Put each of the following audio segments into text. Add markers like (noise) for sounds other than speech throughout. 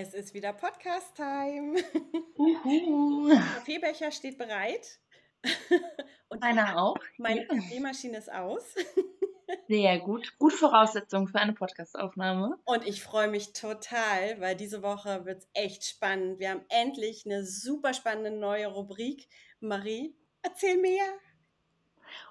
Es ist wieder Podcast-Time. Kaffeebecher steht bereit. (laughs) Und Meiner auch. meine Ja. Kaffeemaschine ist aus. (laughs) Sehr gut. Gute Voraussetzung für eine Podcastaufnahme. Und ich freue mich total, weil diese Woche wird es echt spannend. Wir haben endlich eine super spannende neue Rubrik. Marie, erzähl mehr.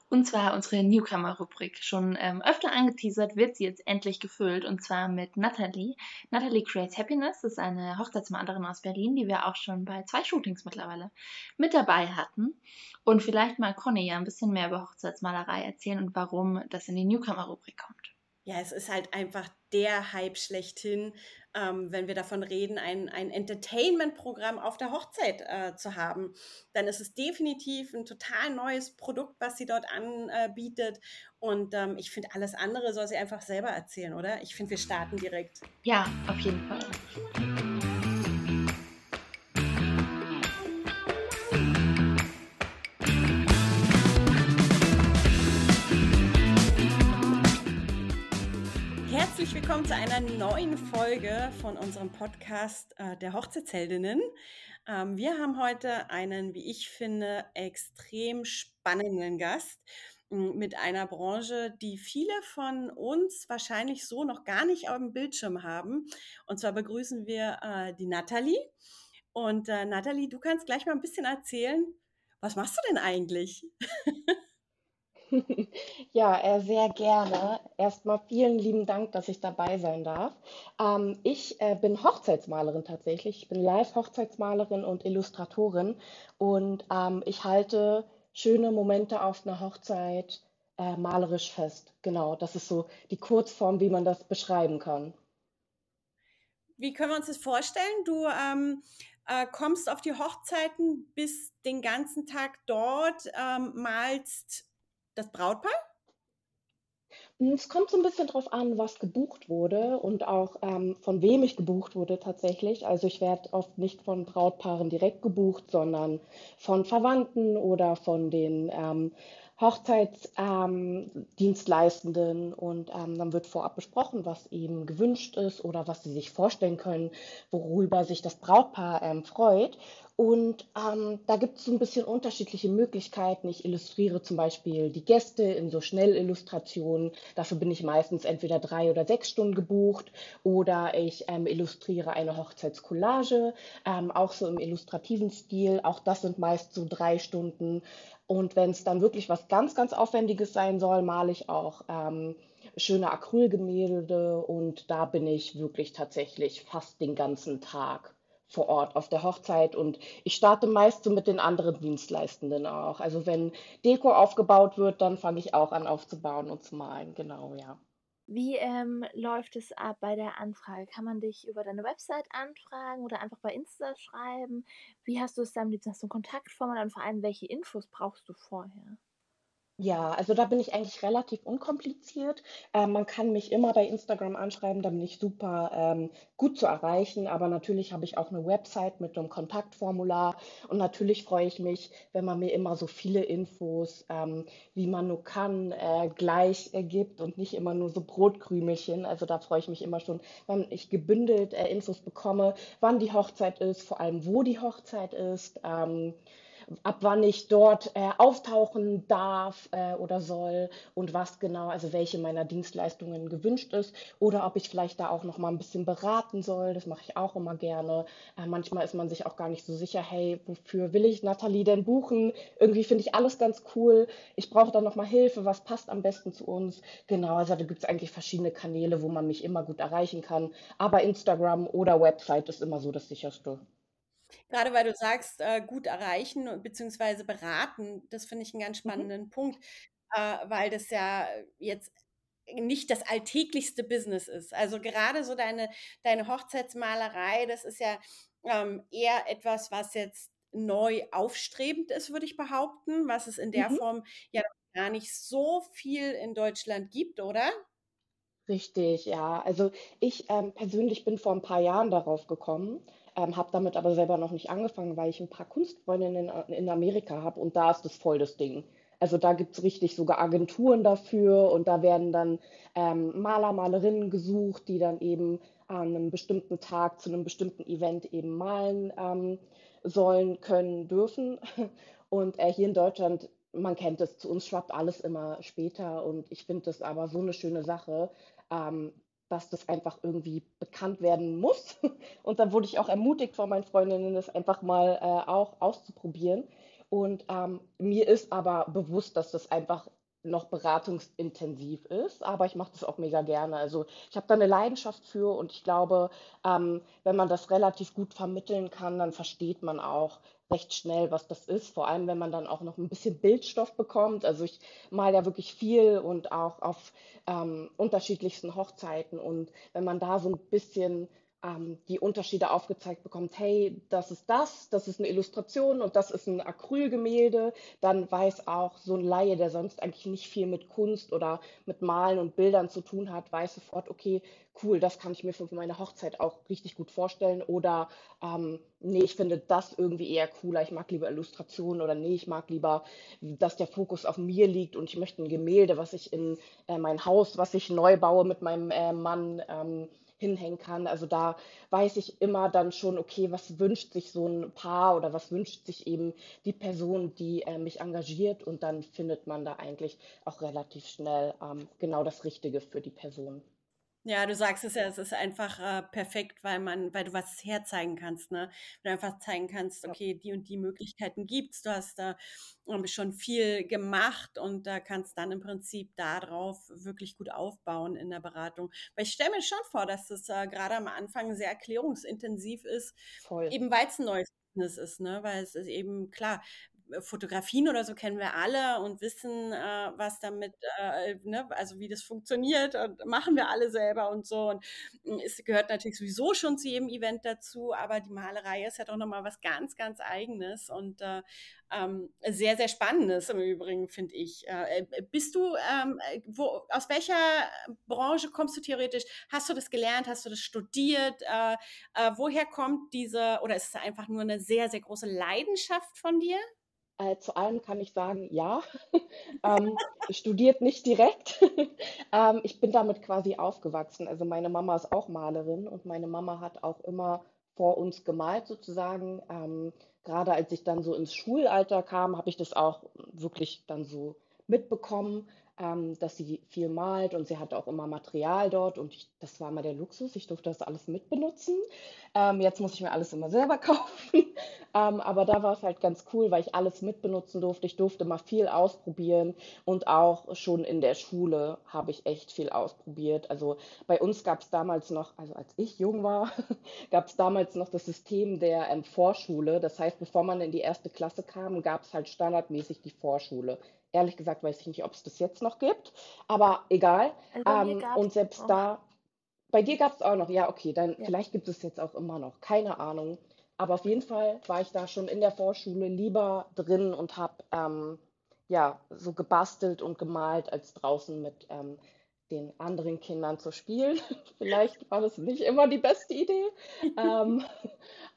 Und zwar unsere Newcomer-Rubrik. Schon ähm, öfter angeteasert wird sie jetzt endlich gefüllt. Und zwar mit Natalie. Natalie Creates Happiness ist eine Hochzeitsmalerin aus Berlin, die wir auch schon bei zwei Shootings mittlerweile mit dabei hatten. Und vielleicht mal Conny ja ein bisschen mehr über Hochzeitsmalerei erzählen und warum das in die Newcomer-Rubrik kommt. Ja, es ist halt einfach der Hype schlechthin, ähm, wenn wir davon reden, ein, ein Entertainment-Programm auf der Hochzeit äh, zu haben. Dann ist es definitiv ein total neues Produkt, was sie dort anbietet. Und ähm, ich finde, alles andere soll sie einfach selber erzählen, oder? Ich finde, wir starten direkt. Ja, auf jeden Fall. Willkommen zu einer neuen Folge von unserem Podcast äh, der Hochzeitsheldinnen. Ähm, wir haben heute einen, wie ich finde, extrem spannenden Gast m, mit einer Branche, die viele von uns wahrscheinlich so noch gar nicht auf dem Bildschirm haben. Und zwar begrüßen wir äh, die Nathalie. Und äh, Nathalie, du kannst gleich mal ein bisschen erzählen, was machst du denn eigentlich? (laughs) (laughs) Ja, äh, sehr gerne. Erstmal vielen lieben Dank, dass ich dabei sein darf. Ähm, ich äh, bin Hochzeitsmalerin tatsächlich. Ich bin Live-Hochzeitsmalerin und Illustratorin und ähm, ich halte schöne Momente auf einer Hochzeit äh, malerisch fest. Genau, das ist so die Kurzform, wie man das beschreiben kann. Wie können wir uns das vorstellen? Du ähm, äh, kommst auf die Hochzeiten, bist den ganzen Tag dort, ähm, malst das Brautpaar? Mm, Es kommt so ein bisschen drauf an, was gebucht wurde und auch ähm, von wem ich gebucht wurde tatsächlich. Also ich werde oft nicht von Brautpaaren direkt gebucht, sondern von Verwandten oder von den ähm, Hochzeitsdienstleistenden ähm, und ähm, dann wird vorab besprochen, was eben gewünscht ist oder was sie sich vorstellen können, worüber sich das Brautpaar ähm, freut. Und ähm, da gibt es so ein bisschen unterschiedliche Möglichkeiten. Ich illustriere zum Beispiel die Gäste in so Schnellillustrationen. Dafür bin ich meistens entweder drei oder sechs Stunden gebucht. Oder ich ähm, illustriere eine Hochzeitscollage, ähm, auch so im illustrativen Stil. Auch das sind meist so drei Stunden. Und wenn es dann wirklich was ganz, ganz Aufwendiges sein soll, male ich auch ähm, schöne Acrylgemälde. Und da bin ich wirklich tatsächlich fast den ganzen Tag vor Ort auf der Hochzeit und ich starte meist so mit den anderen Dienstleistenden auch. Also wenn Deko aufgebaut wird, dann fange ich auch an aufzubauen und zu malen. Genau, ja. Wie ähm, läuft es ab bei der Anfrage? Kann man dich über deine Website anfragen oder einfach bei Insta schreiben? Wie hast du es am liebsten? Hast du ein Kontaktformular und vor allem, welche Infos brauchst du vorher? Ja, also da bin ich eigentlich relativ unkompliziert. Ähm, man kann mich immer bei Instagram anschreiben, da bin ich super ähm, gut zu erreichen. Aber natürlich habe ich auch eine Website mit einem Kontaktformular. Und natürlich freue ich mich, wenn man mir immer so viele Infos, ähm, wie man nur kann, äh, gleich äh, gibt und nicht immer nur so Brotkrümelchen. Also da freue ich mich immer schon, wenn ich gebündelt äh, Infos bekomme, wann die Hochzeit ist, vor allem wo die Hochzeit ist. Ab wann ich dort äh, auftauchen darf äh, oder soll und was genau, also welche meiner Dienstleistungen gewünscht ist oder ob ich vielleicht da auch noch mal ein bisschen beraten soll. Das mache ich auch immer gerne. Äh, manchmal ist man sich auch gar nicht so sicher, hey, wofür will ich Nathalie denn buchen? Irgendwie finde ich alles ganz cool. Ich brauche da noch mal Hilfe. Was passt am besten zu uns? Genau, also da gibt es eigentlich verschiedene Kanäle, wo man mich immer gut erreichen kann. Aber Instagram oder Website ist immer so das sicherste. Gerade weil du sagst, äh, gut erreichen bzw. beraten, das finde ich einen ganz Mhm. spannenden Punkt, äh, weil das ja jetzt nicht das alltäglichste Business ist. Also gerade so deine, deine Hochzeitsmalerei, das ist ja ähm, eher etwas, was jetzt neu aufstrebend ist, würde ich behaupten, was es in der Mhm. Form ja noch gar nicht so viel in Deutschland gibt, oder? Richtig, ja. Also ich ähm, persönlich bin vor ein paar Jahren darauf gekommen, ähm, habe damit aber selber noch nicht angefangen, weil ich ein paar Kunstfreundinnen in, Amerika habe und da ist das voll das Ding. Also da gibt's richtig sogar Agenturen dafür und da werden dann ähm, Maler, Malerinnen gesucht, die dann eben an einem bestimmten Tag zu einem bestimmten Event eben malen ähm, sollen, können, dürfen. (laughs) Und äh, hier in Deutschland, man kennt es, zu uns schwappt alles immer später. Und ich finde das aber so eine schöne Sache, ähm, dass das einfach irgendwie bekannt werden muss. (laughs) Und dann wurde ich auch ermutigt von meinen Freundinnen, das einfach mal äh, auch auszuprobieren. Und ähm, mir ist aber bewusst, dass das einfach noch beratungsintensiv ist, aber ich mache das auch mega gerne. Also ich habe da eine Leidenschaft für und ich glaube, ähm, wenn man das relativ gut vermitteln kann, dann versteht man auch recht schnell, was das ist. Vor allem, wenn man dann auch noch ein bisschen Bildstoff bekommt. Also ich male ja wirklich viel und auch auf ähm, unterschiedlichsten Hochzeiten. Und wenn man da so ein bisschen ähm, die Unterschiede aufgezeigt bekommt, hey, das ist das, das ist eine Illustration und das ist ein Acrylgemälde, dann weiß auch so ein Laie, der sonst eigentlich nicht viel mit Kunst oder mit Malen und Bildern zu tun hat, weiß sofort, okay, cool, das kann ich mir für meine Hochzeit auch richtig gut vorstellen oder ähm, nee, ich finde das irgendwie eher cooler, ich mag lieber Illustrationen oder nee, ich mag lieber, dass der Fokus auf mir liegt und ich möchte ein Gemälde, was ich in äh, mein Haus, was ich neu baue mit meinem äh, Mann, ähm, hinhängen kann. Also da weiß ich immer dann schon, okay, was wünscht sich so ein Paar oder was wünscht sich eben die Person, die äh, mich engagiert und dann findet man da eigentlich auch relativ schnell ähm, genau das Richtige für die Person. Ja, du sagst es ja, es ist einfach äh, perfekt, weil man, weil du was herzeigen kannst, ne? Weil du einfach zeigen kannst, okay, die und die Möglichkeiten gibt's. Du hast da ähm, schon viel gemacht und da kannst dann im Prinzip darauf wirklich gut aufbauen in der Beratung. Weil ich stelle mir schon vor, dass das äh, gerade am Anfang sehr erklärungsintensiv ist, Voll. eben weil es ein neues Business ist, ne? Weil es ist eben klar, Fotografien oder so kennen wir alle und wissen, äh, was damit, äh, ne, also wie das funktioniert und machen wir alle selber und so. Und hm, es gehört natürlich sowieso schon zu jedem Event dazu, aber die Malerei ist ja doch nochmal was ganz, ganz Eigenes und äh, ähm, sehr, sehr Spannendes im Übrigen, finde ich. Äh, äh, bist du, ähm, äh, wo, aus welcher Branche kommst du theoretisch? Hast du das gelernt? Hast du das studiert? Äh, woher kommt diese, oder ist es einfach nur eine sehr, sehr große Leidenschaft von dir? Äh, zu allem kann ich sagen, ja. (laughs) ähm, studiert nicht direkt. (laughs) ähm, ich bin damit quasi aufgewachsen. Also meine Mama ist auch Malerin und meine Mama hat auch immer vor uns gemalt sozusagen. Ähm, gerade als ich dann so ins Schulalter kam, habe ich das auch wirklich dann so mitbekommen ähm, dass sie viel malt und sie hatte auch immer Material dort und ich, das war immer der Luxus. Ich durfte das alles mitbenutzen. Ähm, jetzt muss ich mir alles immer selber (laughs) kaufen. ähm, aber da war es halt ganz cool, weil ich alles mitbenutzen durfte. Ich durfte mal viel ausprobieren und auch schon in der Schule habe ich echt viel ausprobiert. Also bei uns gab es damals noch, also als ich jung war, (laughs) gab es damals noch das System der ähm, Vorschule. Das heißt, bevor man in die erste Klasse kam, gab es halt standardmäßig die Vorschule. Ehrlich gesagt weiß ich nicht, ob es das jetzt noch gibt, aber egal. Also ähm, und selbst auch. da, bei dir gab es auch noch, ja, okay, dann ja. vielleicht gibt es jetzt auch immer noch, keine Ahnung. Aber auf jeden Fall war ich da schon in der Vorschule lieber drin und habe ähm, ja so gebastelt und gemalt, als draußen mit ähm, den anderen Kindern zu spielen. (laughs) Vielleicht war das nicht immer die beste Idee. (laughs) ähm,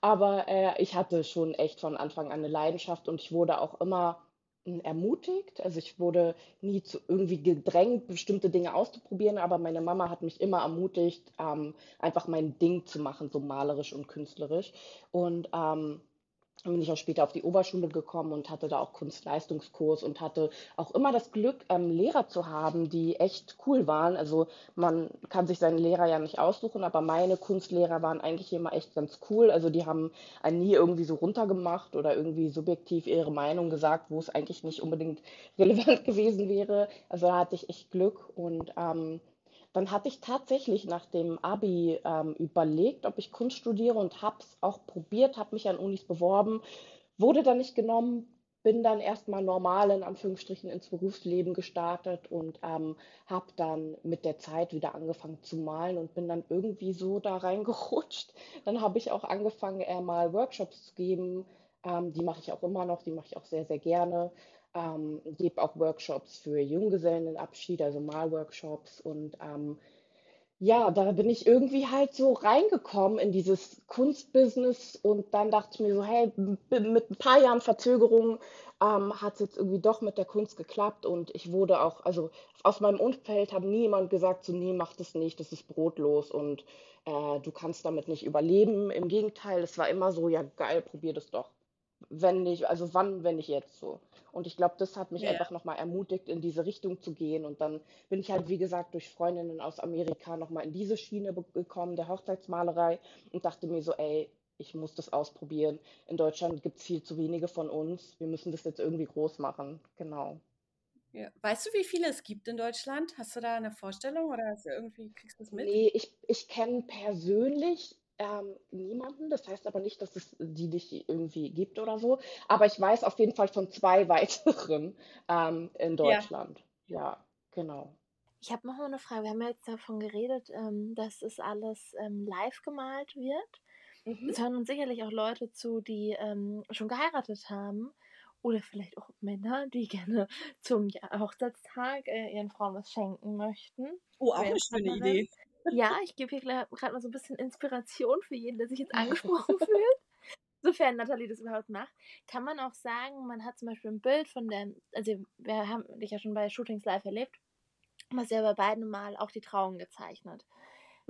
aber äh, ich hatte schon echt von Anfang an eine Leidenschaft und ich wurde auch immer ermutigt. Also ich wurde nie zu irgendwie gedrängt, bestimmte Dinge auszuprobieren, aber meine Mama hat mich immer ermutigt, ähm, einfach mein Ding zu machen, so malerisch und künstlerisch. Und ähm, dann bin ich auch später auf die Oberschule gekommen und hatte da auch Kunstleistungskurs und hatte auch immer das Glück, ähm, Lehrer zu haben, die echt cool waren. Also man kann sich seinen Lehrer ja nicht aussuchen, aber meine Kunstlehrer waren eigentlich immer echt ganz cool. Also die haben einen nie irgendwie so runtergemacht oder irgendwie subjektiv ihre Meinung gesagt, wo es eigentlich nicht unbedingt (laughs) relevant gewesen wäre. Also da hatte ich echt Glück und ähm, dann hatte ich tatsächlich nach dem Abi ähm, überlegt, ob ich Kunst studiere und habe es auch probiert, habe mich an Unis beworben, wurde dann nicht genommen, bin dann erstmal normal in Anführungsstrichen ins Berufsleben gestartet und ähm, habe dann mit der Zeit wieder angefangen zu malen und bin dann irgendwie so da reingerutscht. Dann habe ich auch angefangen, äh, mal Workshops zu geben. Ähm, die mache ich auch immer noch, die mache ich auch sehr, sehr gerne ähm, gebe auch Workshops für Junggesellenabschied, also Malworkshops und ähm, ja, da bin ich irgendwie halt so reingekommen in dieses Kunstbusiness und dann dachte ich mir so, hey, mit ein paar Jahren Verzögerung ähm, hat es jetzt irgendwie doch mit der Kunst geklappt und ich wurde auch, also aus meinem Umfeld hat niemand gesagt, so, nee, mach das nicht, das ist brotlos und äh, du kannst damit nicht überleben. Im Gegenteil, es war immer so, ja, geil, probier das doch. Wenn nicht, also wann, wenn nicht jetzt so. Und ich glaube, das hat mich Ja. einfach nochmal ermutigt, in diese Richtung zu gehen. Und dann bin ich halt, wie gesagt, durch Freundinnen aus Amerika nochmal in diese Schiene gekommen, der Hochzeitsmalerei, und dachte mir so, ey, ich muss das ausprobieren. In Deutschland gibt es viel zu wenige von uns. Wir müssen das jetzt irgendwie groß machen. Genau. Ja. Weißt du, wie viele es gibt in Deutschland? Hast du da eine Vorstellung oder hast du irgendwie, kriegst du das mit? Nee, ich, ich kenne persönlich ähm, niemanden. Das heißt aber nicht, dass es die nicht irgendwie gibt oder so. Aber ich weiß auf jeden Fall von zwei (laughs) weiteren ähm, in Ja. Deutschland. Ja, genau. Ich habe noch mal eine Frage. Wir haben ja jetzt davon geredet, ähm, dass es alles ähm, live gemalt wird. Mhm. Es hören uns sicherlich auch Leute zu, die ähm, schon geheiratet haben. Oder vielleicht auch Männer, die (laughs) gerne zum Ja- Hochzeitstag äh, ihren Frauen was schenken möchten. Oh, auch eine schöne. Idee. Ja, ich gebe hier gerade mal so ein bisschen Inspiration für jeden, der sich jetzt angesprochen (laughs) fühlt. Sofern Nathalie das überhaupt macht, kann man auch sagen, man hat zum Beispiel ein Bild von der, also wir haben dich ja schon bei Shootings live erlebt, hast ja bei beiden Mal auch die Trauung gezeichnet.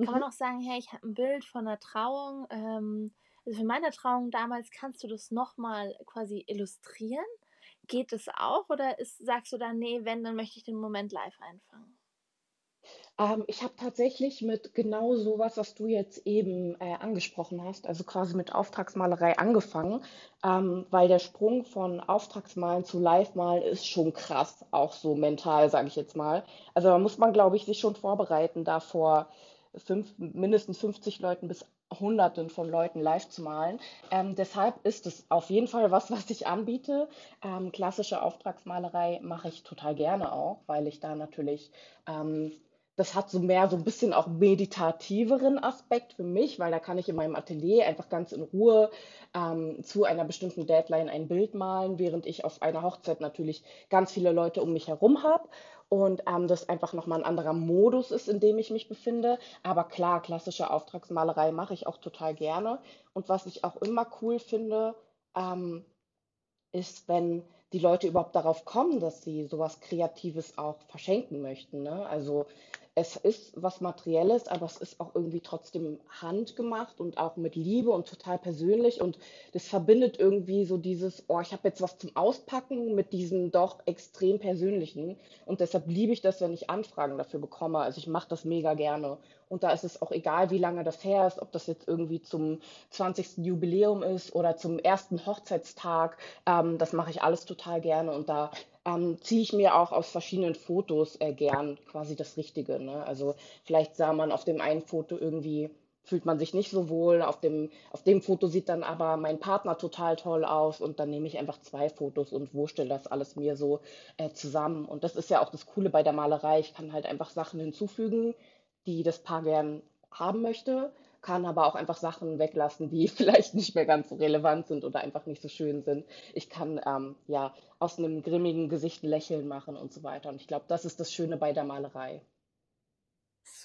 Kann man Mhm. auch sagen, hey, ich habe ein Bild von einer Trauung, ähm, also für meine Trauung damals kannst du das nochmal quasi illustrieren? Geht es auch oder ist, sagst du dann, nee, wenn, dann möchte ich den Moment live einfangen? Ähm, ich habe tatsächlich mit genau sowas, was du jetzt eben äh, angesprochen hast, also quasi mit Auftragsmalerei angefangen, ähm, weil der Sprung von Auftragsmalen zu Live-Malen ist schon krass, auch so mental, sage ich jetzt mal. Also da muss man, glaube ich, sich schon vorbereiten, da vor fünf, mindestens 50 Leuten bis Hunderten von Leuten live zu malen. Ähm, deshalb ist es auf jeden Fall was, was ich anbiete. Ähm, klassische Auftragsmalerei mache ich total gerne auch, weil ich da natürlich ähm, das hat so mehr so ein bisschen auch meditativeren Aspekt für mich, weil da kann ich in meinem Atelier einfach ganz in Ruhe ähm, zu einer bestimmten Deadline ein Bild malen, während ich auf einer Hochzeit natürlich ganz viele Leute um mich herum habe und ähm, das einfach nochmal ein anderer Modus ist, in dem ich mich befinde. Aber klar, klassische Auftragsmalerei mache ich auch total gerne. Und was ich auch immer cool finde, ähm, ist, wenn die Leute überhaupt darauf kommen, dass sie sowas Kreatives auch verschenken möchten, ne? Also es ist was Materielles, aber es ist auch irgendwie trotzdem handgemacht und auch mit Liebe und total persönlich und das verbindet irgendwie so dieses, oh, ich habe jetzt was zum Auspacken mit diesem doch extrem persönlichen und deshalb liebe ich das, wenn ich Anfragen dafür bekomme. Also ich mache das mega gerne und da ist es auch egal, wie lange das her ist, ob das jetzt irgendwie zum 20. Jubiläum ist oder zum ersten Hochzeitstag. Ähm, das mache ich alles total gerne und da ähm, ziehe ich mir auch aus verschiedenen Fotos äh, gern quasi das Richtige. Ne? Also vielleicht sah man auf dem einen Foto irgendwie, fühlt man sich nicht so wohl, auf dem, auf dem Foto sieht dann aber mein Partner total toll aus und dann nehme ich einfach zwei Fotos und wurstele das alles mir so äh, zusammen. Und das ist ja auch das Coole bei der Malerei. Ich kann halt einfach Sachen hinzufügen, die das Paar gern haben möchte, kann aber auch einfach Sachen weglassen, die (laughs) vielleicht nicht mehr ganz so relevant sind oder einfach nicht so schön sind. Ich kann ähm, ja aus einem grimmigen Gesicht ein Lächeln machen und so weiter. Und ich glaube, das ist das Schöne bei der Malerei.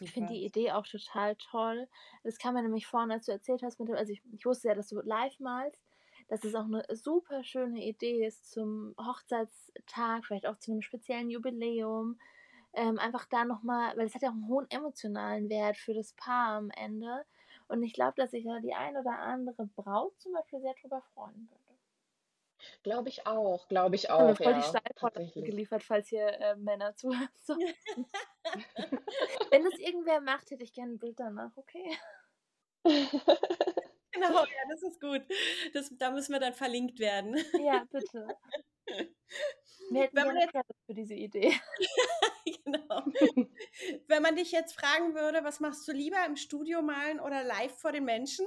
Ich finde Super. die Idee auch total toll. Das kam mir nämlich vorhin, als du erzählt hast, mit dem, also ich, ich wusste ja, dass du live malst, dass es auch eine super schöne Idee ist zum Hochzeitstag, vielleicht auch zu einem speziellen Jubiläum. Ähm, einfach da nochmal, weil es hat ja auch einen hohen emotionalen Wert für das Paar am Ende. Und ich glaube, dass sich da die ein oder andere Braut zum Beispiel sehr drüber freuen würde. Glaube ich auch, glaube ich Haben wir auch, voll die ja, Steilvorlage tatsächlich. geliefert, falls hier äh, Männer zuhören. (laughs) So. Wenn das irgendwer macht, hätte ich gerne ein Bild danach, okay? (laughs) Genau, ja, das ist gut. Das, da müssen wir dann verlinkt werden. Ja, bitte. (laughs) Wir hätten Wenn man jetzt, für diese Idee. (laughs) genau. Wenn man dich jetzt fragen würde, was machst du lieber im Studio malen oder live vor den Menschen?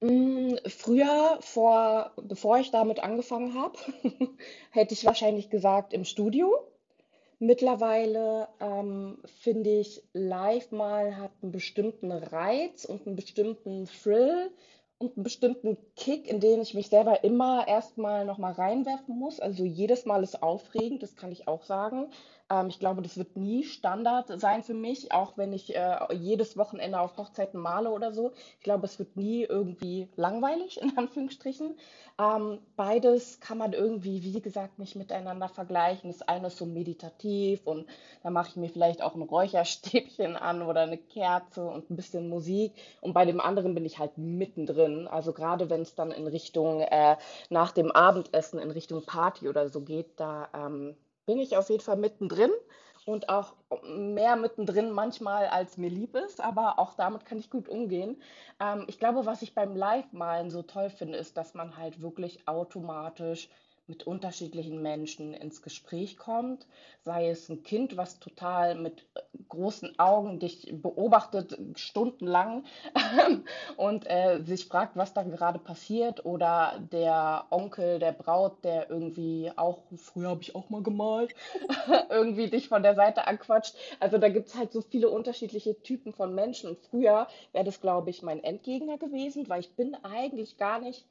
Mm, Früher, vor, bevor ich damit angefangen habe, (laughs) hätte ich wahrscheinlich gesagt im Studio. Mittlerweile ähm, finde ich, live mal hat einen bestimmten Reiz und einen bestimmten Thrill und einen bestimmten Kick, in den ich mich selber immer erstmal nochmal reinwerfen muss. Also jedes Mal ist aufregend, das kann ich auch sagen. Ähm, ich glaube, das wird nie Standard sein für mich, auch wenn ich äh, jedes Wochenende auf Hochzeiten male oder so. Ich glaube, es wird nie irgendwie langweilig, in (laughs) Anführungsstrichen. Ähm, beides kann man irgendwie, wie gesagt, nicht miteinander vergleichen. Das eine ist so meditativ und da mache ich mir vielleicht auch ein Räucherstäbchen an oder eine Kerze und ein bisschen Musik. Und bei dem anderen bin ich halt mittendrin. Also gerade wenn es dann in Richtung äh, nach dem Abendessen in Richtung Party oder so geht, da ähm, bin ich auf jeden Fall mittendrin und auch mehr mittendrin manchmal, als mir lieb ist, aber auch damit kann ich gut umgehen. Ähm, ich glaube, was ich beim Live-Malen so toll finde, ist, dass man halt wirklich automatisch mit unterschiedlichen Menschen ins Gespräch kommt, sei es ein Kind, was total mit äh, großen Augen dich beobachtet stundenlang (laughs) und äh, sich fragt, was da gerade passiert, oder der Onkel der Braut, der irgendwie auch, früher habe ich auch mal gemalt, (laughs) irgendwie dich von der Seite anquatscht. Also da gibt es halt so viele unterschiedliche Typen von Menschen. Und früher wäre das, glaube ich, mein Endgegner gewesen, weil ich bin eigentlich gar nicht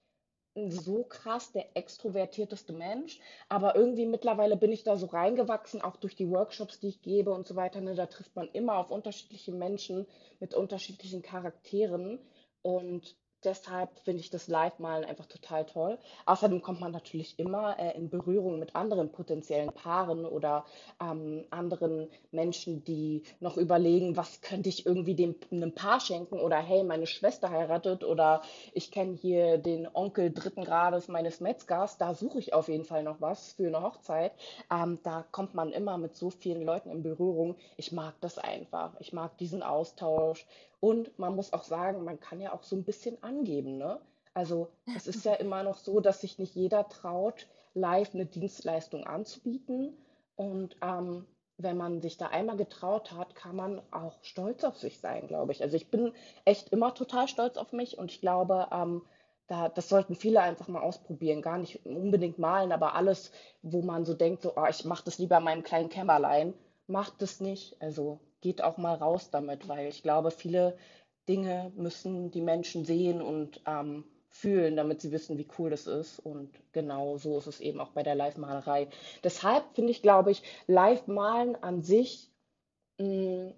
so krass der extrovertierteste Mensch, aber irgendwie mittlerweile bin ich da so reingewachsen, auch durch die Workshops, die ich gebe und so weiter. Ne, da trifft man immer auf unterschiedliche Menschen mit unterschiedlichen Charakteren und deshalb finde ich das Live-Malen einfach total toll. Außerdem kommt man natürlich immer äh, in Berührung mit anderen potenziellen Paaren oder ähm, anderen Menschen, die noch überlegen, was könnte ich irgendwie dem einem Paar schenken oder hey, meine Schwester heiratet oder ich kenne hier den Onkel dritten Grades meines Metzgers, da suche ich auf jeden Fall noch was für eine Hochzeit. Ähm, da kommt man immer mit so vielen Leuten in Berührung. Ich mag das einfach. Ich mag diesen Austausch. Und man muss auch sagen, man kann ja auch so ein bisschen angeben, ne? Also, es ist ja (laughs) immer noch so, dass sich nicht jeder traut, live eine Dienstleistung anzubieten. Und ähm, wenn man sich da einmal getraut hat, kann man auch stolz auf sich sein, glaube ich. Also ich bin echt immer total stolz auf mich und ich glaube, ähm, da, das sollten viele einfach mal ausprobieren. Gar nicht unbedingt malen, aber alles, wo man so denkt, so, oh, ich mache das lieber in meinem kleinen Kämmerlein, macht das nicht. Also geht auch mal raus damit, weil ich glaube, viele Dinge müssen die Menschen sehen und ähm, fühlen, damit sie wissen, wie cool das ist. Und genau so ist es eben auch bei der Live-Malerei. Deshalb finde ich, glaube ich, Live-Malen an sich mh, mm,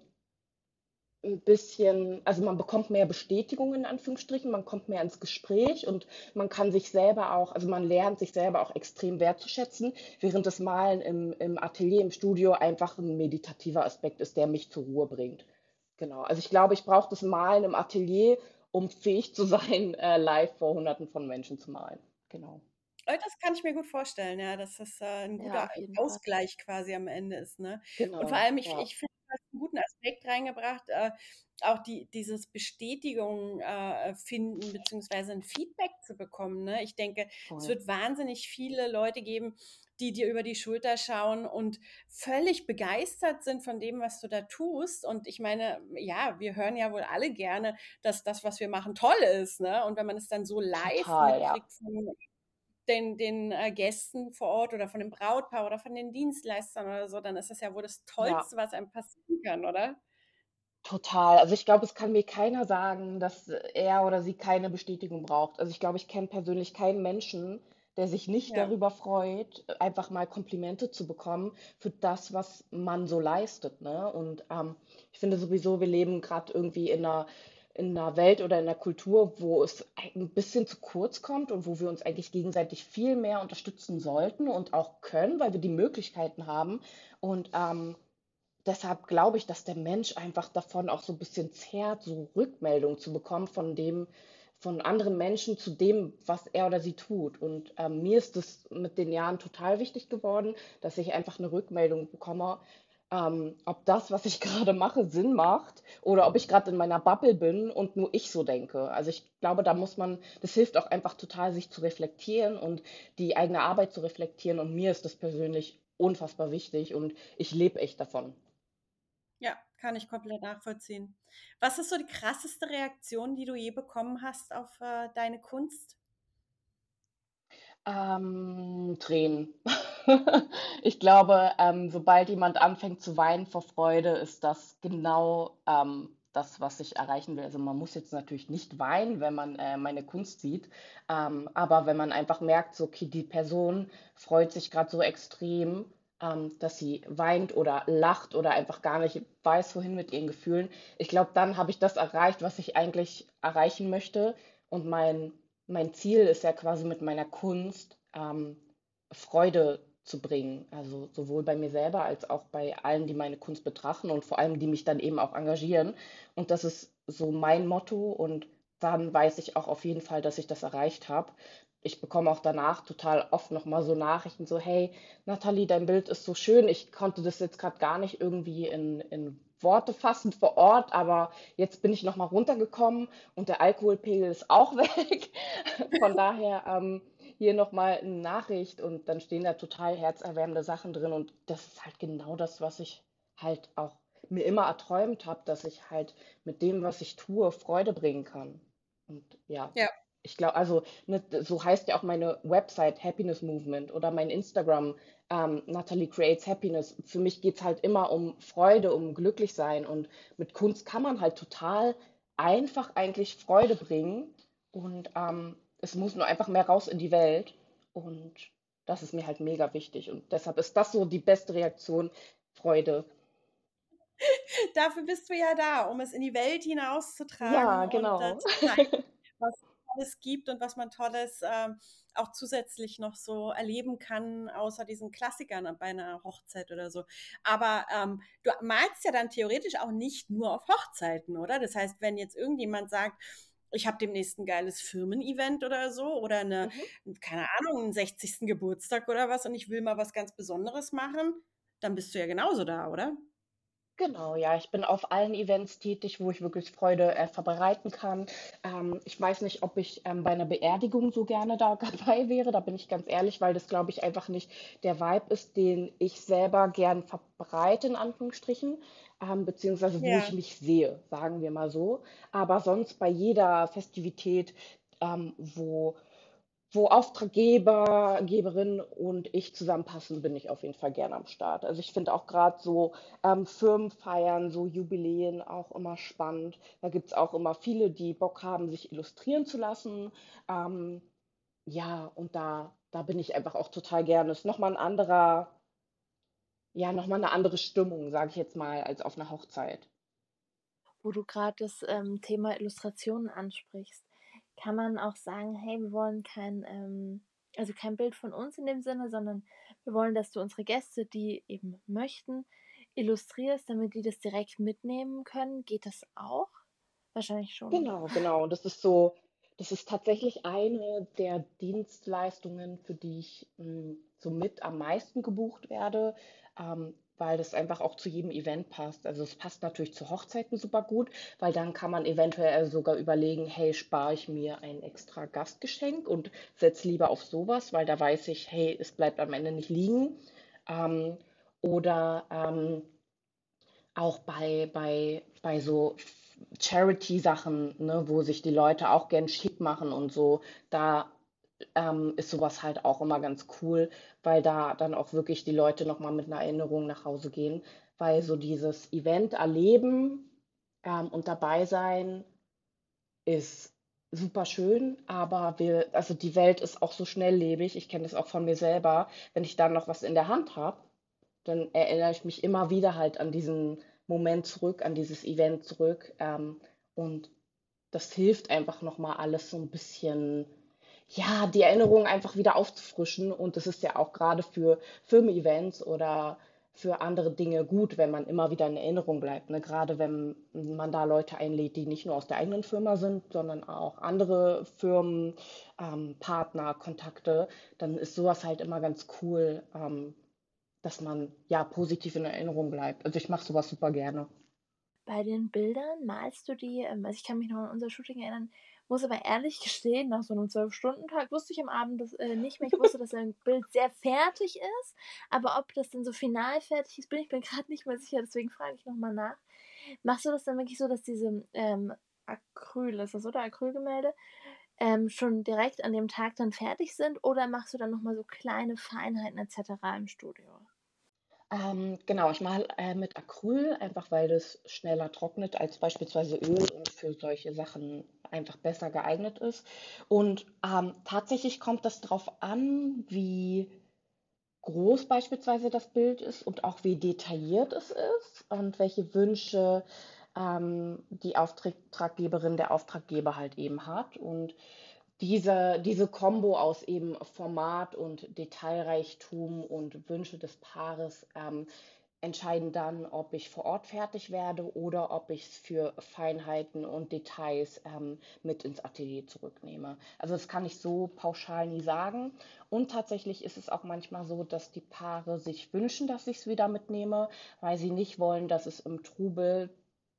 ein bisschen, also man bekommt mehr Bestätigung in Anführungsstrichen, man kommt mehr ins Gespräch und man kann sich selber auch, also man lernt sich selber auch extrem wertzuschätzen, während das Malen im, im Atelier, im Studio einfach ein meditativer Aspekt ist, der mich zur Ruhe bringt. Genau. Also ich glaube, ich brauche das Malen im Atelier, um fähig zu sein, (laughs) äh, live vor Hunderten von Menschen zu malen. Genau. Äh, das kann ich mir gut vorstellen, ja, dass das äh, ein guter Ja. Ausgleich quasi am Ende ist, ne? Und vor Genau, allem, ich, ja, ich finde, du hast einen guten Aspekt reingebracht, äh, auch die, dieses Bestätigung äh, finden, beziehungsweise ein Feedback zu bekommen. Ne? Ich denke, es voll. wird wahnsinnig viele Leute geben, die dir über die Schulter schauen und völlig begeistert sind von dem, was du da tust. Und ich meine, ja, wir hören ja wohl alle gerne, dass das, was wir machen, toll ist. Ne? Und wenn man es dann so live Total, ja. mitkriegt von den, den äh, Gästen vor Ort oder von dem Brautpaar oder von den Dienstleistern oder so, dann ist das ja wohl das Ja. Tollste, was einem passieren kann, oder? Total. Also ich glaube, es kann mir keiner sagen, dass er oder sie keine Bestätigung braucht. Also ich glaube, ich kenne persönlich keinen Menschen, der sich nicht Ja. darüber freut, einfach mal Komplimente zu bekommen für das, was man so leistet, ne? Und ähm, ich finde sowieso, wir leben gerade irgendwie in einer, in einer Welt oder in einer Kultur, wo es ein bisschen zu kurz kommt und wo wir uns eigentlich gegenseitig viel mehr unterstützen sollten und auch können, weil wir die Möglichkeiten haben. Und ähm, deshalb glaube ich, dass der Mensch einfach davon auch so ein bisschen zehrt, so Rückmeldung zu bekommen von dem, von anderen Menschen zu dem, was er oder sie tut. Und ähm, mir ist es mit den Jahren total wichtig geworden, dass ich einfach eine Rückmeldung bekomme, ähm, ob das, was ich (laughs) gerade mache, Sinn macht oder ob ich gerade in meiner Bubble bin und nur ich so denke. Also ich glaube, da muss man, das hilft auch einfach total, sich zu reflektieren und die eigene Arbeit zu reflektieren. Und mir ist das persönlich unfassbar wichtig und ich lebe echt davon. Ja, kann ich komplett nachvollziehen. Was ist so die krasseste Reaktion, die du je bekommen hast auf äh, deine Kunst? Ähm, Tränen. (laughs) (laughs) Ich glaube, ähm, sobald jemand anfängt zu weinen vor Freude, ist das genau ähm, das, was ich erreichen will. Also man muss jetzt natürlich nicht weinen, wenn man äh, meine Kunst sieht, ähm, aber wenn man einfach merkt, so, okay, die Person freut sich gerade so extrem, ähm, dass sie weint oder lacht oder einfach gar nicht weiß, wohin mit ihren Gefühlen. Ich glaube, dann habe ich das erreicht, was ich eigentlich erreichen möchte. Und mein, mein Ziel ist ja quasi mit meiner Kunst ähm, Freude zu bringen. Also sowohl bei mir selber als auch bei allen, die meine Kunst betrachten und vor allem, die mich dann eben auch engagieren. Und das ist so mein Motto und dann weiß ich auch auf jeden Fall, dass ich das erreicht habe ich bekomme auch danach total oft nochmal so Nachrichten, so, hey, Nathalie, dein Bild ist so schön. Ich konnte das jetzt gerade gar nicht irgendwie in, in Worte fassen vor Ort, aber jetzt bin ich nochmal runtergekommen und der Alkoholpegel ist auch (laughs) weg. Von daher ähm, hier nochmal eine Nachricht und dann stehen da total herzerwärmende Sachen drin und das ist halt genau das, was ich halt auch mir immer erträumt habe, dass ich halt mit dem, was ich tue, Freude bringen kann. Und ja. Ja, ich glaube, also ne, so heißt ja auch meine Website Happiness Movement oder mein Instagram ähm, Natalie Creates Happiness. Für mich geht es halt immer um Freude, um glücklich sein und mit Kunst kann man halt total einfach eigentlich Freude bringen und ähm, es muss nur einfach mehr raus in die Welt und das ist mir halt mega wichtig und deshalb ist das so die beste Reaktion, Freude. (laughs) Dafür bist du ja da, um es in die Welt hinauszutragen. Ja, genau. Und, äh, zeigen, (laughs) was Tolles gibt und was man Tolles ähm, auch zusätzlich noch so erleben kann, außer diesen Klassikern bei einer Hochzeit oder so. Aber ähm, du malst ja dann theoretisch auch nicht nur auf Hochzeiten, oder? Das heißt, wenn jetzt irgendjemand sagt, ich habe demnächst ein geiles Firmen-Event oder so oder eine, mhm. keine Ahnung, einen 60. Geburtstag oder was und ich will mal was ganz Besonderes machen, dann bist du ja genauso da, oder? Genau, ja, ich bin auf allen Events tätig, wo ich wirklich Freude äh, verbreiten kann. Ähm, ich weiß nicht, ob ich ähm, bei einer Beerdigung so gerne da (laughs) dabei wäre, da bin ich ganz ehrlich, weil das, glaube ich, einfach nicht der Vibe ist, den ich selber gern verbreite, in Anführungsstrichen, ähm, beziehungsweise wo Ja. ich mich sehe, sagen wir mal so. Aber sonst bei jeder Festivität, ähm, wo wo Auftraggeber, Geberin und ich zusammenpassen, bin ich auf jeden Fall gerne am Start. Also ich finde auch gerade so ähm, Firmenfeiern, so Jubiläen auch immer spannend. Da gibt es auch immer viele, die Bock haben, sich illustrieren zu lassen. Ähm, ja, und da, da bin ich einfach auch total gerne. Ist nochmal ein anderer, ja, nochmal eine andere Stimmung, sage ich jetzt mal, als auf einer Hochzeit. Wo du gerade das ähm, Thema Illustrationen ansprichst kann man auch sagen, hey, wir wollen kein, ähm, also kein Bild von uns in dem Sinne, sondern wir wollen, dass du unsere Gäste, die eben möchten, illustrierst, damit die das direkt mitnehmen können. Geht das auch? Wahrscheinlich schon. Genau, genau. Das ist so, das ist tatsächlich eine der Dienstleistungen, für die ich mh, hm, so mit am meisten gebucht werde. Ähm, weil das einfach auch zu jedem Event passt. Also es passt natürlich zu Hochzeiten super gut, weil dann kann man eventuell sogar überlegen, hey, spare ich mir ein extra Gastgeschenk und setze lieber auf sowas, weil da weiß ich, hey, es bleibt am Ende nicht liegen. Ähm, oder ähm, auch bei, bei, bei so Charity-Sachen, ne, wo sich die Leute auch gern schick machen und so, da ähm, ist sowas halt auch immer ganz cool, weil da dann auch wirklich die Leute nochmal mit einer Erinnerung nach Hause gehen, weil so dieses Event erleben ähm, und dabei sein ist super schön, aber wir, also die Welt ist auch so schnelllebig, ich kenne das auch von mir selber, wenn ich dann noch was in der Hand habe, dann erinnere ich mich immer wieder halt an diesen Moment zurück, an dieses Event zurück ähm, und das hilft einfach nochmal alles so ein bisschen ja, die Erinnerung einfach wieder aufzufrischen. Und das ist ja auch gerade für Firmen-Events oder für andere Dinge gut, wenn man immer wieder in Erinnerung bleibt. Ne? Gerade wenn man da Leute einlädt, die nicht nur aus der eigenen Firma sind, sondern auch andere Firmen, ähm, Partner, Kontakte, dann ist sowas halt immer ganz cool, ähm, dass man ja positiv in Erinnerung bleibt. Also ich mache sowas super gerne. Bei den Bildern malst du die, ähm, also ich kann mich noch an unser Shooting erinnern, muss aber ehrlich gestehen, nach so einem Zwölf-Stunden-Tag wusste ich am Abend das, äh, nicht mehr. Ich wusste, dass ein (laughs) Bild sehr fertig ist, aber ob das denn so final fertig ist, bin ich mir gerade nicht mehr sicher. Deswegen frage ich nochmal nach. Machst du das dann wirklich so, dass diese ähm, Acryl, ist das oder Acrylgemälde, ähm, schon direkt an dem Tag dann fertig sind oder machst du dann nochmal so kleine Feinheiten etc. im Studio? Ähm, genau, ich male äh, mit Acryl, einfach weil das schneller trocknet als beispielsweise Öl und für solche Sachen einfach besser geeignet ist. Und ähm, tatsächlich kommt das darauf an, wie, groß beispielsweise das Bild ist und auch wie detailliert es ist und welche Wünsche ähm, die Auftraggeberin, der Auftraggeber halt eben hat. Und diese, diese Kombo aus eben Format und Detailreichtum und Wünsche des Paares ähm, entscheiden dann, ob ich vor Ort fertig werde oder ob ich es für Feinheiten und Details ähm, mit ins Atelier zurücknehme. Also das kann ich so pauschal nie sagen. Und tatsächlich ist es auch manchmal so, dass die Paare sich wünschen, dass ich es wieder mitnehme, weil sie nicht wollen, dass es im Trubel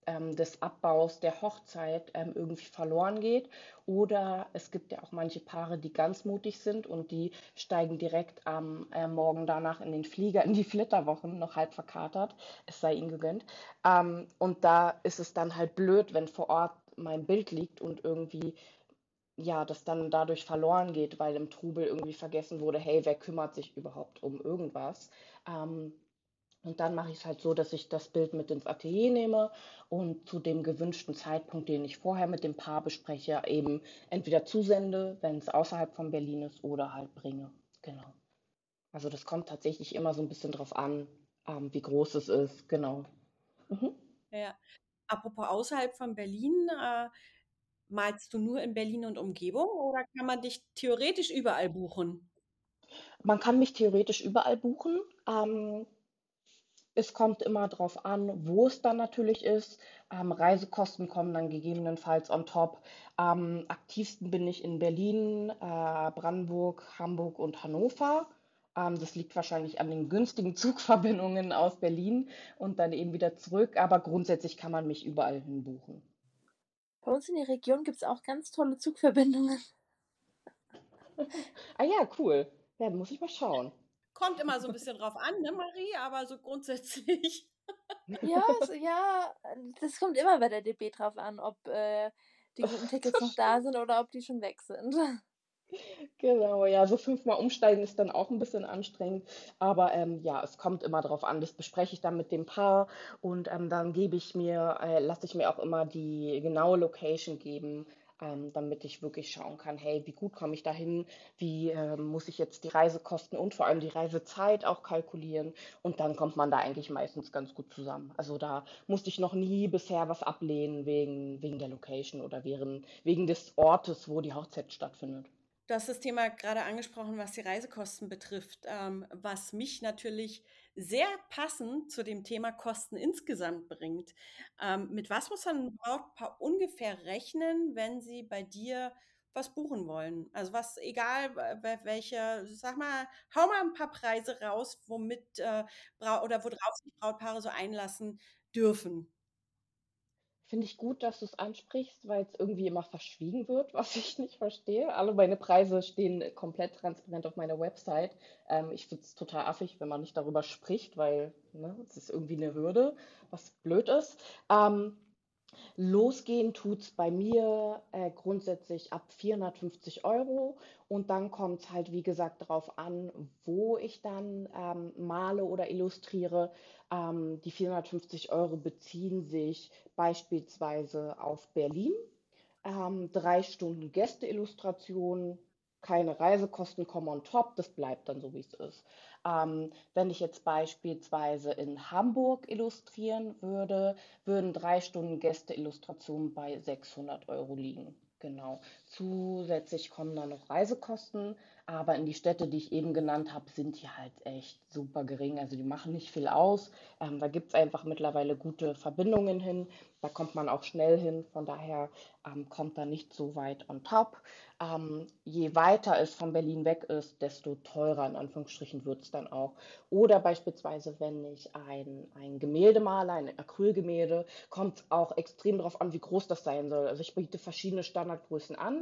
des Abbaus der Hochzeit ähm, irgendwie verloren geht. Oder es gibt ja auch manche Paare, die ganz mutig sind und die steigen direkt am äh, Morgen danach in den Flieger, (laughs) in die Flitterwochen, noch halb verkatert. Es sei ihnen gegönnt. Ähm, und da ist es dann halt blöd, wenn vor Ort mein Bild liegt und irgendwie ja, das dann dadurch verloren geht, weil im Trubel irgendwie vergessen wurde, hey, wer kümmert sich überhaupt um irgendwas? Ähm, und dann mache ich es halt so, dass ich das Bild mit ins Atelier nehme und zu dem gewünschten Zeitpunkt, den ich vorher mit dem Paar bespreche, eben entweder zusende, wenn es außerhalb von Berlin ist, oder halt bringe. Genau. Also das kommt tatsächlich immer so ein bisschen drauf an, ähm, wie groß es ist. Genau. Mhm. Ja. Apropos außerhalb von Berlin, äh, malst du nur in Berlin und Umgebung oder kann man dich theoretisch überall buchen? Man kann mich theoretisch überall buchen. Ähm, es kommt immer darauf an, wo es dann natürlich ist. Ähm, Reisekosten kommen dann gegebenenfalls on top. Am aktivsten bin ich in Berlin, äh, Brandenburg, Hamburg und Hannover. Ähm, das liegt wahrscheinlich an den günstigen (laughs) Zugverbindungen aus Berlin und dann eben wieder zurück. Aber grundsätzlich kann man mich überall hin buchen. Bei uns in der Region gibt es auch ganz tolle Zugverbindungen. (laughs) ah ja, cool. Ja, muss ich mal schauen. Kommt immer so ein bisschen drauf an, ne, Marie, aber so grundsätzlich. Ja, (laughs) so, ja, das kommt immer bei der DB drauf an, ob äh, die guten Tickets noch da sind oder ob die schon weg sind. (laughs) Genau, ja, so fünfmal umsteigen ist dann auch ein bisschen anstrengend. Aber ähm, ja, es kommt immer drauf an. Das bespreche ich dann mit dem Paar und ähm, dann gebe ich mir, äh, lasse ich mir auch immer die genaue Location geben, ähm, damit ich wirklich schauen kann, hey, wie gut komme ich dahin, wie äh, muss ich jetzt die Reisekosten und vor allem die Reisezeit auch kalkulieren und dann kommt man da eigentlich meistens ganz gut zusammen. Also da musste ich noch nie bisher was ablehnen wegen, wegen der Location oder wegen, wegen des Ortes, wo die Hochzeit stattfindet. Du hast das Thema gerade angesprochen, was die Reisekosten betrifft, ähm, was mich natürlich sehr passend zu dem Thema Kosten insgesamt bringt. Ähm, mit was muss ein Brautpaar ungefähr rechnen, wenn sie bei dir was buchen wollen? Also was, egal welche, sag mal, hau mal ein paar Preise raus, womit äh, oder worauf sich Brautpaare so einlassen dürfen. Finde ich gut, dass du es ansprichst, weil es irgendwie immer verschwiegen wird, (laughs) was ich nicht verstehe. Alle meine Preise stehen komplett transparent auf meiner Website. Ähm, ich finde es total affig, wenn man nicht darüber spricht, weil ne, es ist irgendwie eine Hürde, was blöd ist. Ähm, Losgehen tut es bei mir äh, grundsätzlich ab 450 Euro und dann kommt es halt, wie gesagt, darauf an, wo ich dann ähm, male oder illustriere. Ähm, die 450 Euro beziehen sich beispielsweise auf Berlin. Ähm, drei Stunden Gästeillustration, keine Reisekosten kommen on top, das bleibt dann so, wie es ist. Ähm, wenn ich jetzt beispielsweise in Hamburg illustrieren würde, würden drei Stunden Gästeillustration bei 600 Euro liegen. Genau. Zusätzlich kommen dann noch Reisekosten, aber in die Städte, die ich eben genannt habe, sind die halt echt super gering. Also die machen nicht viel aus. Ähm, da gibt es einfach mittlerweile gute Verbindungen hin. Da kommt man auch schnell hin. Von daher ähm, kommt da nicht so weit on top. Ähm, je weiter es von Berlin weg ist, desto teurer in Anführungsstrichen wird es dann auch. Oder beispielsweise, wenn ich ein, ein Gemälde male, ein Acrylgemälde, kommt es auch extrem darauf an, wie groß das sein soll. Also ich biete verschiedene Standardgrößen an,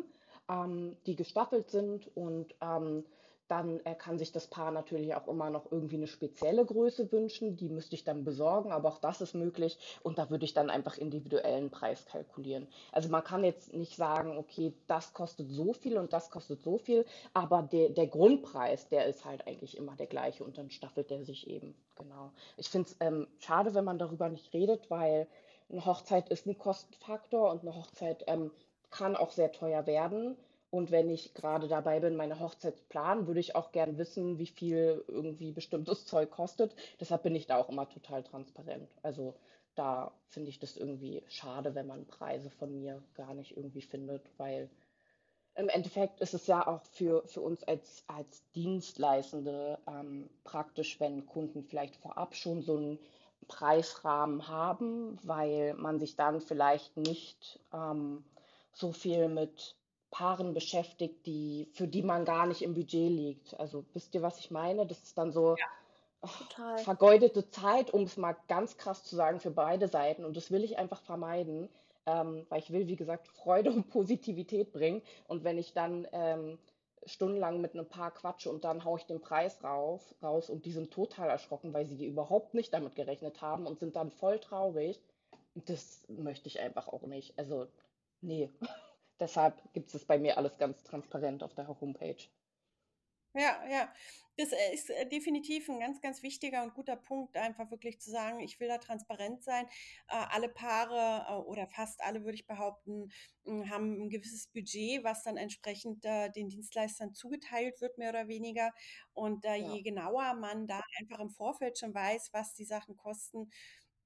ähm, die gestaffelt sind und ähm, dann äh, kann sich das Paar natürlich auch immer noch irgendwie eine spezielle Größe wünschen. Die müsste ich dann besorgen, aber auch das ist möglich. Und da würde ich dann einfach individuellen Preis kalkulieren. Also man kann jetzt nicht sagen, okay, das kostet so viel und das kostet so viel, aber der, der Grundpreis, der ist halt eigentlich immer der gleiche und dann staffelt der sich eben. Genau. Ich finde es ähm, schade, wenn man darüber nicht redet, weil eine Hochzeit ist ein Kostenfaktor und eine Hochzeit ähm, kann auch sehr teuer werden. Und wenn ich gerade dabei bin, meine Hochzeit zu planen, würde ich auch gern wissen, wie viel irgendwie bestimmtes (laughs) Zeug kostet. Deshalb bin ich da auch immer total transparent. Also da finde ich das irgendwie schade, wenn man Preise von mir gar nicht irgendwie findet, weil im Endeffekt ist es ja auch für, für uns als, als Dienstleistende ähm, praktisch, wenn Kunden vielleicht vorab schon so einen Preisrahmen haben, weil man sich dann vielleicht nicht ähm, so viel mit Paaren beschäftigt, die, für die man gar nicht im Budget liegt. Also wisst ihr, was ich meine? Das ist dann so Total. vergeudete Zeit, um es mal ganz krass zu sagen, für beide Seiten. Und das will ich einfach vermeiden, ähm, weil ich will, wie gesagt, Freude (laughs) und Positivität bringen. Und wenn ich dann ähm, stundenlang mit einem Paar quatsche und dann haue ich den Preis rauf, raus und die sind total erschrocken, weil sie überhaupt nicht damit gerechnet haben und sind dann voll traurig. Das möchte ich einfach auch nicht. Also, nee. (laughs) Deshalb gibt es bei mir alles ganz transparent auf der Homepage. Ja, ja. Das äh, ist äh, definitiv ein ganz, ganz wichtiger und guter Punkt, einfach wirklich zu sagen, ich will da transparent sein. Äh, alle Paare oder fast alle, würde ich behaupten, haben ein gewisses Budget, was dann entsprechend den Dienstleistern zugeteilt wird, mehr oder weniger. Und Ja. je genauer man da einfach im Vorfeld schon weiß, was die Sachen kosten,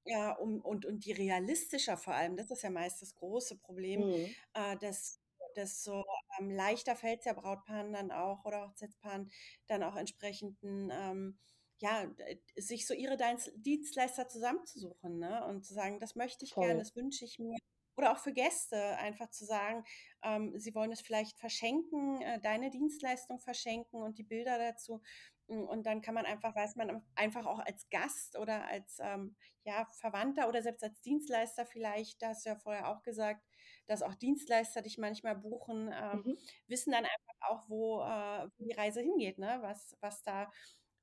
ja, um, und, und die realistischer vor allem, das ist ja meist das große Problem, Mhm. äh, dass desto ähm, leichter fällt es ja Brautpaaren dann auch oder Hochzeitspaaren dann auch entsprechenden, ähm, ja, d- sich so ihre Dienstleister zusammenzusuchen, ne? Und zu sagen, das möchte ich gerne, Voll. das wünsche ich mir. Oder auch für Gäste einfach zu sagen, ähm, sie wollen es vielleicht verschenken, äh, deine Dienstleistung verschenken und die Bilder dazu. Mm, Und dann kann man einfach, weiß man einfach auch als Gast oder als ähm, ja, Verwandter oder selbst als Dienstleister vielleicht, da hast du ja vorher auch gesagt, dass auch Dienstleister dich manchmal buchen, ähm, Mhm. wissen dann einfach auch, wo, äh, wo die Reise hingeht, ne? Was, was da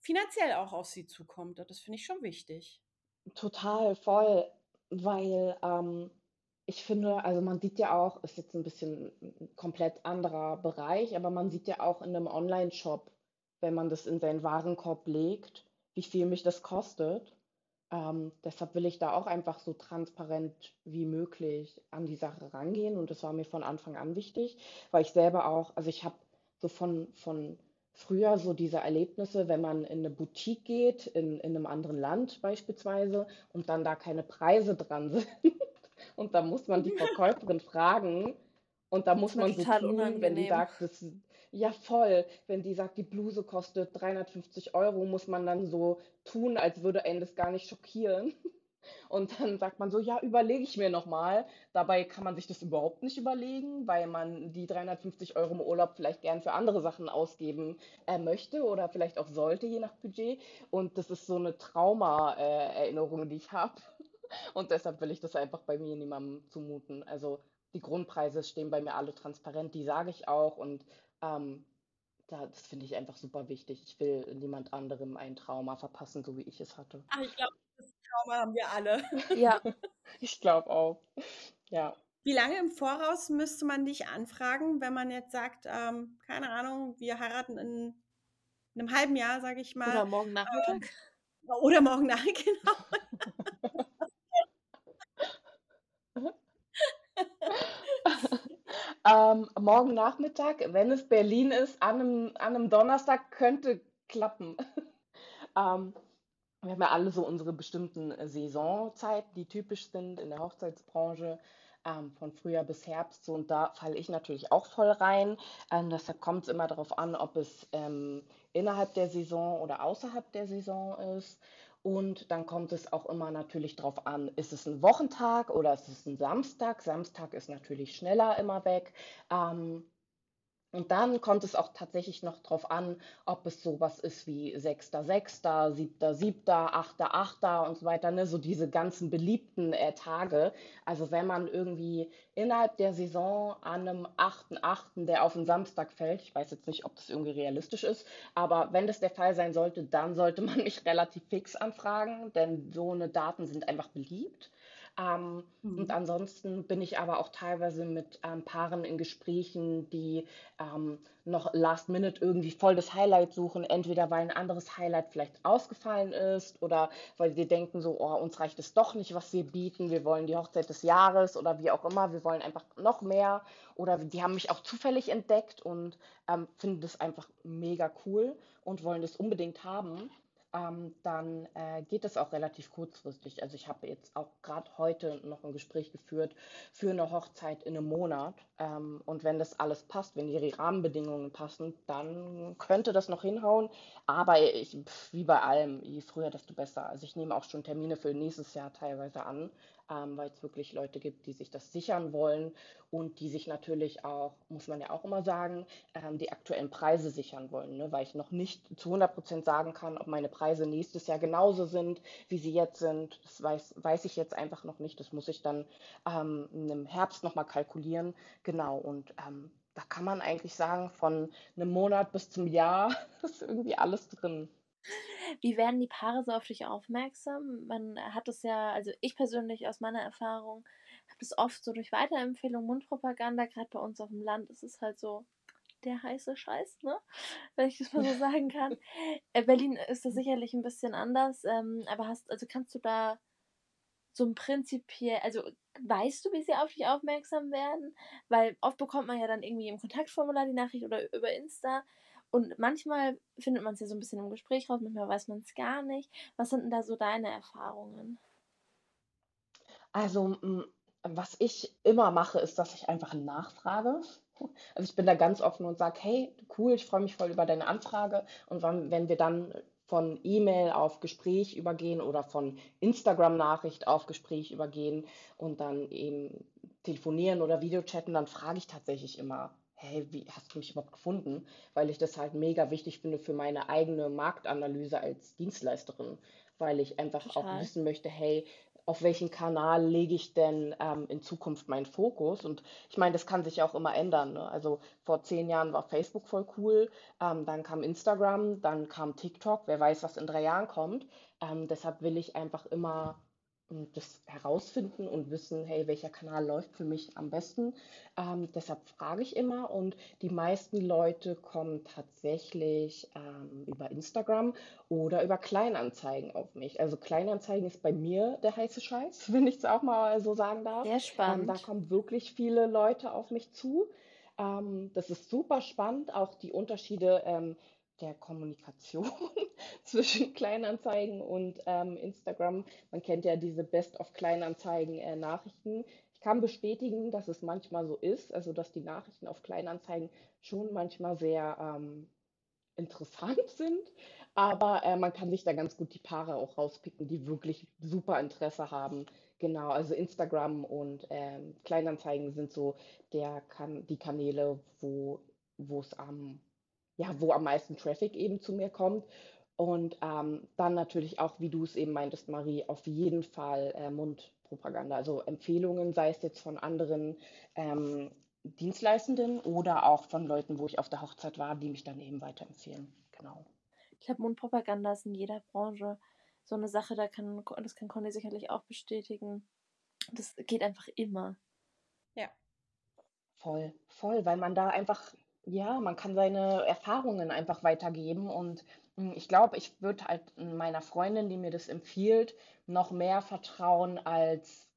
finanziell auch auf sie zukommt. Und das finde ich schon wichtig. Total, voll, weil ähm, ich finde, also man sieht ja auch, ist jetzt ein bisschen ein komplett anderer Bereich, aber man sieht ja auch in einem Online-Shop, wenn man das in seinen Warenkorb legt, wie viel mich das kostet. Ähm, deshalb will ich da auch einfach so transparent wie möglich an die Sache rangehen und das war mir von Anfang an wichtig, weil ich selber auch, also ich habe so von, von früher so diese Erlebnisse, wenn man in eine Boutique geht, in, in einem anderen Land beispielsweise, und dann da keine Preise dran (laughs) sind. Und da muss man die (laughs) Verkäuferin fragen und da muss man so tun, wenn die unangenehm. sagt, das, ja voll, wenn die sagt, die Bluse kostet 350 Euro, muss man dann so tun, als würde einen das gar nicht schockieren. (laughs) Und dann sagt man so, ja, überlege ich mir nochmal. Dabei kann man sich das überhaupt nicht überlegen, weil man die 350 Euro im Urlaub vielleicht gern für andere Sachen ausgeben äh, möchte oder vielleicht auch sollte, je nach Budget. Und das ist so eine Trauma-Erinnerung, die ich habe. (laughs) Und deshalb will ich das einfach bei mir niemandem zumuten. Also die Grundpreise stehen bei mir alle transparent, die sage ich auch. Und ähm, da, das finde ich einfach super wichtig. Ich will niemand anderem ein Trauma verpassen, so wie ich es hatte. Ach, ich glaube, das Trauma haben wir alle. Ja, (laughs) Ich glaube auch. Ja. Wie lange im Voraus müsste man dich anfragen, wenn man jetzt sagt, ähm, keine Ahnung, wir heiraten in einem halben Jahr, sage ich oder mal, morgen Nachmittag. oder morgen nach, (laughs) genau. (laughs) Ähm, morgen Nachmittag, wenn es Berlin ist, an einem, an einem Donnerstag könnte klappen. (laughs) Ähm, wir haben ja alle so unsere bestimmten Saisonzeiten, die typisch sind in der Hochzeitsbranche, ähm, von Frühjahr bis Herbst. So, und da falle ich natürlich auch voll rein. Ähm, deshalb kommt es immer darauf an, ob es ähm, innerhalb der Saison oder außerhalb der Saison ist. Und dann kommt es auch immer natürlich darauf an, ist es ein Wochentag oder ist es ein Samstag? Samstag ist natürlich schneller immer weg. Ähm, und dann kommt es auch tatsächlich noch drauf an, ob es sowas ist wie 6.6., 7.7., 8.8. und so weiter, ne? So diese ganzen beliebten äh, Tage. Also wenn man irgendwie innerhalb der Saison an einem 8.8., der auf den Samstag fällt, ich weiß jetzt nicht, ob das irgendwie realistisch ist, aber wenn das der Fall sein sollte, dann sollte man mich (laughs) relativ fix anfragen, denn so eine Daten sind einfach beliebt. Ähm, mhm. Und ansonsten bin ich aber auch teilweise mit ähm, Paaren in Gesprächen, die ähm, noch last minute irgendwie voll das Highlight suchen, entweder weil ein anderes Highlight vielleicht ausgefallen ist oder weil sie denken so, oh, uns reicht es doch nicht, was wir bieten, wir wollen die Hochzeit des Jahres oder wie auch immer, wir wollen einfach noch mehr oder die haben mich auch zufällig entdeckt und ähm, finden das einfach mega cool und wollen das unbedingt haben ähm, dann äh, geht es auch relativ kurzfristig. Also ich habe jetzt auch gerade heute noch ein Gespräch geführt für eine Hochzeit in einem Monat. Ähm, und wenn das alles passt, wenn die Rahmenbedingungen passen, dann könnte das noch hinhauen. Aber ich, wie bei allem, je früher, desto besser. Also ich nehme auch schon Termine für nächstes Jahr teilweise an ähm, weil es wirklich Leute gibt, die sich das sichern wollen und die sich natürlich auch, muss man ja auch immer sagen, ähm, die aktuellen Preise sichern wollen, ne? weil ich noch nicht zu 100 Prozent sagen kann, ob meine Preise nächstes Jahr genauso sind, wie sie jetzt sind. Das weiß, weiß ich jetzt einfach noch nicht. Das muss ich dann ähm, im Herbst nochmal kalkulieren. Genau, und ähm, da kann man eigentlich sagen, von einem Monat bis zum Jahr (laughs) ist irgendwie alles drin. Wie werden die Paare so auf dich aufmerksam? Man hat es ja, also ich persönlich aus meiner Erfahrung, habe es oft so durch Weiterempfehlung, Mundpropaganda, gerade bei uns auf dem Land ist es halt so der heiße Scheiß, ne? Wenn ich das mal so (laughs) sagen kann. Äh, Berlin ist das sicherlich ein bisschen anders, ähm, aber hast, also kannst du da so ein prinzipiell, also weißt du, wie sie auf dich aufmerksam werden? Weil oft bekommt man ja dann irgendwie im Kontaktformular die Nachricht oder über Insta. Und manchmal findet man es ja so ein bisschen im Gespräch raus, manchmal weiß man es gar nicht. Was sind denn da so deine Erfahrungen? Also, was ich immer mache, ist, dass ich einfach nachfrage. Also ich bin da ganz offen und sage, hey, cool, ich freue mich voll über deine Anfrage. Und wenn wir dann von E-Mail auf Gespräch übergehen oder von Instagram-Nachricht auf Gespräch übergehen und dann eben telefonieren oder Videochatten, dann frage ich tatsächlich immer, hey, wie hast du mich überhaupt gefunden? Weil ich das halt mega wichtig finde für meine eigene Marktanalyse als Dienstleisterin, weil ich einfach Total. auch wissen möchte, hey, auf welchen Kanal lege ich denn ähm, in Zukunft meinen Fokus? Und ich meine, das kann sich auch immer ändern. Ne? Also vor zehn Jahren war Facebook voll cool, ähm, dann kam Instagram, dann kam TikTok, wer weiß, was in drei Jahren kommt. Ähm, deshalb will ich einfach immer das herausfinden und wissen, hey, welcher Kanal läuft für mich am besten. Ähm, deshalb frage ich immer und die meisten Leute kommen tatsächlich ähm, über Instagram oder über Kleinanzeigen auf mich. Also Kleinanzeigen ist bei mir der heiße Scheiß, (laughs) wenn ich es auch mal so sagen darf. Sehr spannend. Ähm, da kommen wirklich viele Leute auf mich zu. Ähm, das ist super spannend, auch die Unterschiede ähm, der Kommunikation (laughs) (laughs) zwischen Kleinanzeigen und ähm, Instagram. Man kennt ja diese Best-of-Kleinanzeigen-Nachrichten. Äh, ich kann bestätigen, dass es manchmal so ist, also dass die Nachrichten auf Kleinanzeigen schon manchmal sehr ähm, interessant (laughs) sind, aber äh, man kann sich da ganz gut die Paare auch rauspicken, die wirklich super Interesse haben. Genau, also Instagram und ähm, Kleinanzeigen sind so der kan die Kanäle, wo es am ja, wo am meisten Traffic eben zu mir kommt. Und ähm, dann natürlich auch, wie du es eben meintest, Marie, auf jeden Fall äh, Mundpropaganda, also Empfehlungen, sei es jetzt von anderen ähm, Dienstleistenden oder auch von Leuten, wo ich auf der Hochzeit war, die mich dann eben weiterempfehlen. Genau. Ich glaube, Mundpropaganda ist in jeder Branche so eine Sache, da kann, das kann Conny sicherlich auch bestätigen. Das geht einfach immer. Ja. Voll, voll, weil man da einfach ja, man kann seine Erfahrungen einfach weitergeben und ich glaube, ich würde halt meiner Freundin, die mir das empfiehlt, noch mehr vertrauen als,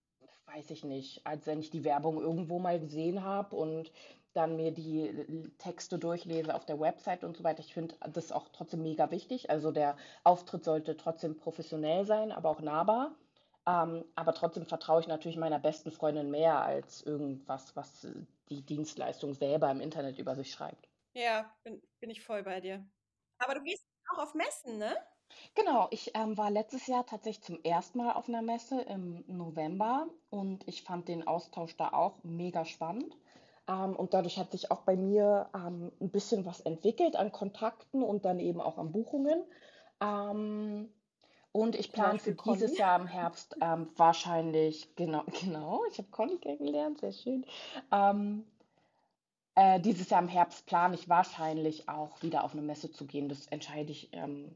weiß ich nicht, als wenn ich die Werbung irgendwo mal gesehen habe und dann mir die Texte durchlese auf der Website und so weiter. Ich finde das auch trotzdem mega wichtig. Also der Auftritt sollte trotzdem professionell sein, aber auch nahbar. Ähm, aber trotzdem vertraue ich natürlich meiner besten Freundin mehr als irgendwas, was die Dienstleistung selber im Internet über sich schreibt. Ja, bin, bin ich voll bei dir. Aber du gehst auch auf Messen, ne? Genau, ich ähm, war letztes Jahr tatsächlich zum ersten Mal auf einer Messe im November und ich fand den Austausch da auch mega spannend. Ähm, und dadurch hat sich auch bei mir ähm, ein bisschen was entwickelt an Kontakten und dann eben auch an Buchungen. Ähm, und ich plane für dieses Jahr im Herbst ähm, wahrscheinlich, genau, (laughs) genau, ich habe Conny kennengelernt, sehr schön. Ähm, äh, dieses Jahr im Herbst plane ich wahrscheinlich auch wieder auf eine Messe zu gehen. Das entscheide ich ähm,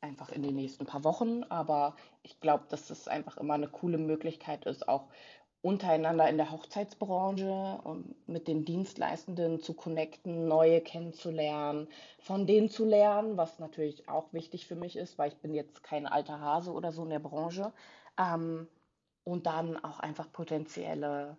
einfach in den nächsten paar Wochen. Aber ich glaube, dass es einfach immer eine coole Möglichkeit ist, auch untereinander in der Hochzeitsbranche und mit den Dienstleistenden zu connecten, neue kennenzulernen, von denen zu lernen, was natürlich auch wichtig für mich ist, weil ich bin jetzt kein alter Hase oder so in der Branche. Ähm, und dann auch einfach potenzielle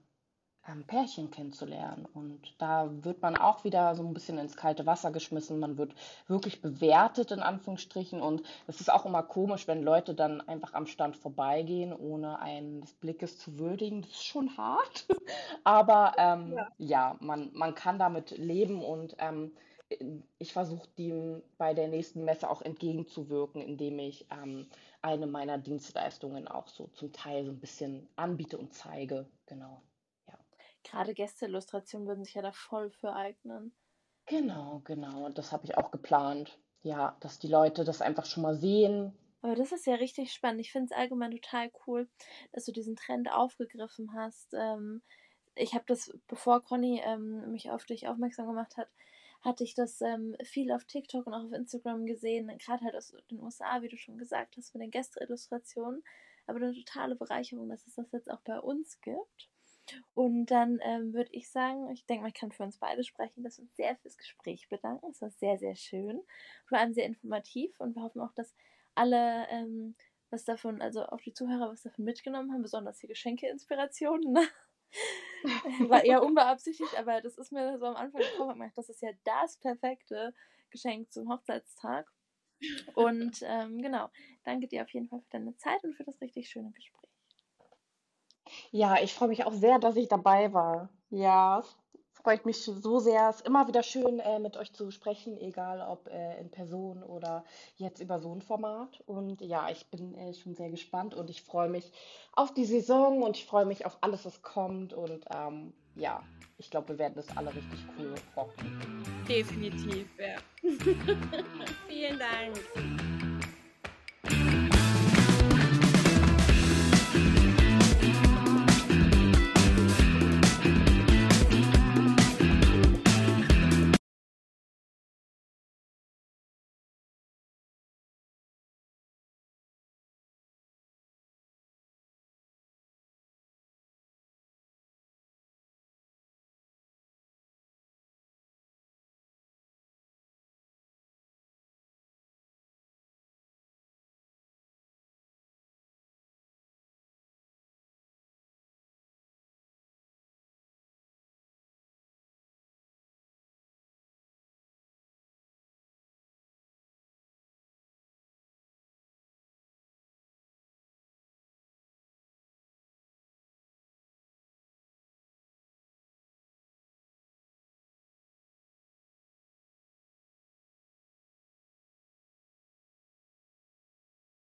ähm, Pärchen kennenzulernen. Und da wird man auch wieder so ein bisschen ins kalte Wasser geschmissen. Man wird wirklich bewertet, in Anführungsstrichen. Und es ist auch immer komisch, wenn Leute dann einfach am Stand vorbeigehen, ohne einen des Blickes zu würdigen. Das ist schon hart. (laughs) Aber ähm, ja. ja, man, man kann damit leben und ähm, ich versuche dem bei der nächsten Messe auch entgegenzuwirken, indem ich ähm, eine meiner Dienstleistungen auch so zum Teil so ein bisschen anbiete und zeige. Genau gerade Gästeillustrationen würden sich ja da voll für eignen. Genau, genau. Und das habe ich auch geplant. Ja, dass die Leute das einfach schon mal sehen. Aber das ist ja richtig spannend. Ich finde es allgemein total cool, dass du diesen Trend aufgegriffen hast. Ähm, ich habe das, bevor Conny ähm, mich auf dich aufmerksam gemacht hat, hatte ich das ähm, viel auf TikTok und auch auf Instagram gesehen, gerade halt aus den USA, wie du schon gesagt hast, mit den Gästeillustrationen. Aber eine totale Bereicherung, dass es das jetzt auch bei uns gibt. Und dann ähm, würde ich sagen, ich denke ich kann für uns beide sprechen, dass wir uns sehr fürs Gespräch bedanken. Es war sehr, sehr schön, vor allem sehr informativ und wir hoffen auch, dass alle ähm, was davon, also auch die Zuhörer was davon mitgenommen haben, besonders die Geschenkeinspirationen. Ne? (laughs) War eher unbeabsichtigt, aber das ist mir so am Anfang gekommen, das ist ja das perfekte Geschenk zum Hochzeitstag. Und ähm, genau, danke dir auf jeden Fall für deine Zeit und für das richtig schöne Gespräch. Ja, ich freue mich auch sehr, dass ich dabei war. Ja, es freut mich so sehr. Es ist immer wieder schön, äh, mit euch zu sprechen, egal ob äh, in Person oder jetzt über so ein Format. Und ja, ich bin äh, schon sehr gespannt und ich freue mich auf die Saison und ich freue mich auf alles, was kommt. Und ähm, ja, ich glaube, wir werden das alle richtig cool rocken. Definitiv, ja. (laughs) Vielen Dank.